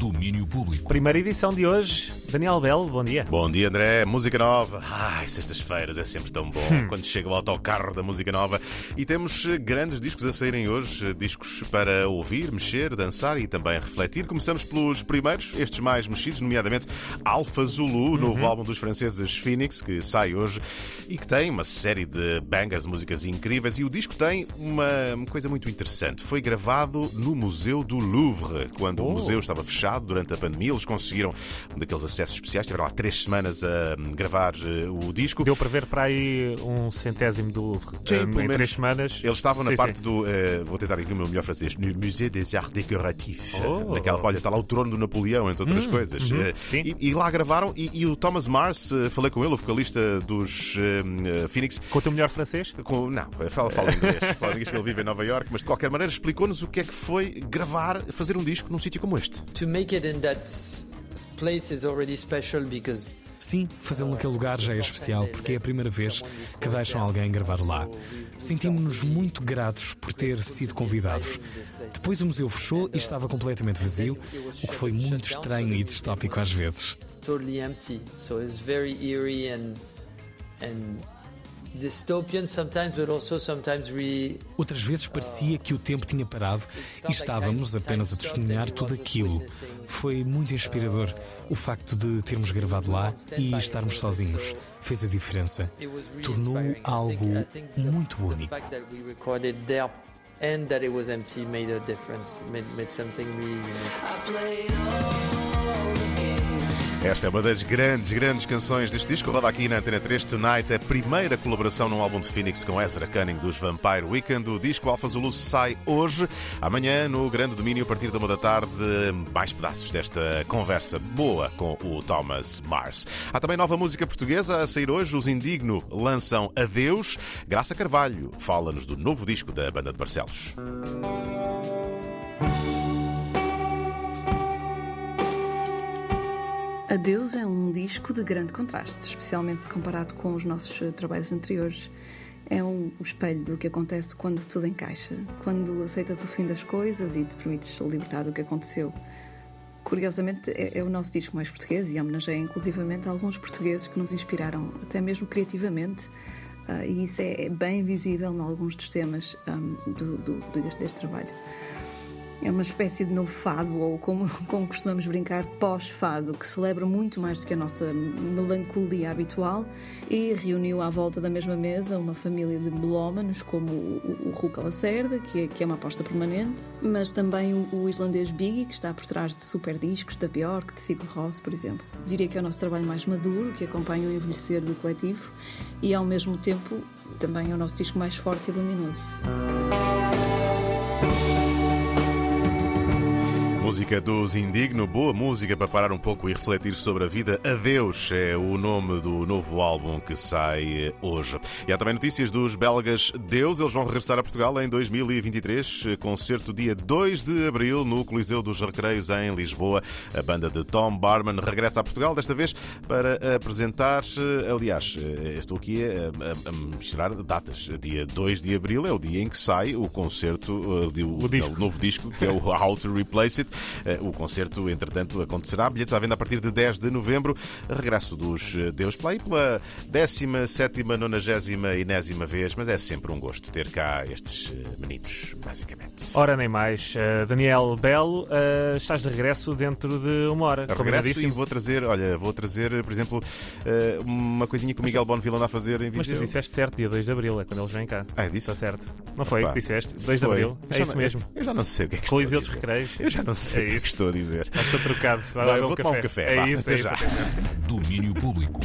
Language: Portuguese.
Domínio Público. Primeira edição de hoje. Daniel Belo, bom dia. Bom dia, André. Música nova. Ai, sextas-feiras é sempre tão bom quando chega o autocarro da música nova. E temos eh, grandes discos a saírem hoje. eh, Discos para ouvir, mexer, dançar e também refletir. Começamos pelos primeiros, estes mais mexidos, nomeadamente Alpha Zulu, novo álbum dos franceses Phoenix, que sai hoje e que tem uma série de bangers, músicas incríveis. E o disco tem uma coisa muito interessante. Foi gravado no Museu do Louvre, quando o museu estava fechado durante a pandemia. Eles conseguiram um daqueles acessos especiais. Tiveram lá três semanas a hum, gravar eh, o disco. Deu para ver para aí um centésimo do Louvre. Sim, Eh, pelo em menos. três semanas. Eles estavam na Sim, parte sim. do. eh, vou tentar aqui o meu melhor francês. No Musée des Arts Décoratifs. Oh. Naquela, olha, está lá o trono do Napoleão, entre outras coisas. Eh, sim. e, e lá gravaram. E, e o Thomas Mars, falei com ele, o vocalista dos eh, Phoenix. Com o teu melhor francês? Com, não, fala, fala inglês. Fala inglês que ele vive em Nova York, mas de qualquer maneira explicou-nos o que é que foi gravar, fazer um disco num sítio como este. to make it in that place is already special because Sim, fazê-lo naquele lugar já é especial porque é a primeira vez que deixam alguém gravar lá. Sentimos-nos muito gratos por ter sido convidados. Depois o museu fechou e estava completamente vazio, o que foi muito estranho e distópico às vezes. totally empty. So it's very eerie and and dystopian sometimes, but also sometimes we Outras vezes parecia que o tempo tinha parado e estávamos apenas a testemunhar tudo aquilo. Foi muito inspirador. O facto de termos gravado lá e estarmos sozinhos fez a diferença. it was really Tornou algo muito único. fact that we recorded there and that it was empty made a difference. Made, made something really unique. Esta é uma das grandes, grandes canções deste disco. Roda aqui na Antena 3 Tonight, a primeira colaboração num álbum de Phoenix com Ezra Cunning dos Vampire Weekend. O disco Alfa Zulu sai hoje. Amanhã, no Grande Domínio, a partir da uma da tarde, mais pedaços desta conversa boa com o Thomas Mars. Há também nova música portuguesa a sair hoje. Os Indigno lançam Adeus. Graça Carvalho fala-nos do novo disco da banda de Barcelos. Adeus é um disco de grande contraste, especialmente se comparado com os nossos eh, trabalhos anteriores. É um, um espelho do que acontece quando tudo encaixa, quando aceitas o fim das coisas e te permites libertar do que aconteceu. Curiosamente, é, é o nosso disco mais português e homenageia inclusivamente alguns portugueses que nos inspiraram, até mesmo criativamente, ah, e isso é, é bem visível em alguns dos temas ahm, do, do- deste, deste trabalho. É uma espécie de novo fado, ou como, como costumamos brincar, pós-fado, que celebra muito mais do que a nossa melancolia habitual e reuniu à volta da mesma mesa uma família de melómanos, como o, o, Ruka Lacerda, que é, que é uma aposta permanente, mas também o, o islandês Biggie, que está por trás de super discos da Björk, de Sigur Rós, por exemplo. Diria que é o nosso trabalho mais maduro, que acompanha o envelhecer do coletivo e, ao mesmo tempo, também é o nosso disco mais forte e luminoso. Música dos Indigno, boa música para parar um pouco e refletir sobre a vida. Adeus é o nome do novo álbum que sai eh, hoje. E há também notícias dos belgas Deus. Eles vão regressar a Portugal em 2023. eh, Concerto dia 2 de abril no Coliseu dos Recreios em Lisboa. A banda de Tom Barman regressa a Portugal, desta vez para apresentar. Aliás, eh, estou aqui a, a- a misturar datas. Dia 2 de abril é o dia em que sai o concerto, eh, de- o, disco. o novo disco, que é o How to Replace It. Eh, O concerto, entretanto, acontecerá. Bilhetes à venda a partir de 10 de novembro. Regresso dos eh, Deus Play pela 17, 90, enésima vez, mas é sempre um gosto ter cá estes eh, meninos, basicamente. Ora, nem mais. Daniel Belo, estás de regresso dentro de uma hora. Regresso e vou trazer, olha, vou trazer, por exemplo, uma coisinha que o Miguel Bonville anda a fazer em Mas tu Viseu. disseste certo, dia 2 de abril, é quando eles vêm cá. Ah, é disso? Está certo. Não foi o Pá, que disseste? se 2 de foi. abril. É isso mesmo. Eu já não sei o que é que Coliseu dos. Recreios. Eu já não sei É o que é que isso. estou a dizer. Estou trocado. Vai, Vai, vou tomar um café, É vá, isso, é isso. já. até já. Domínio Público.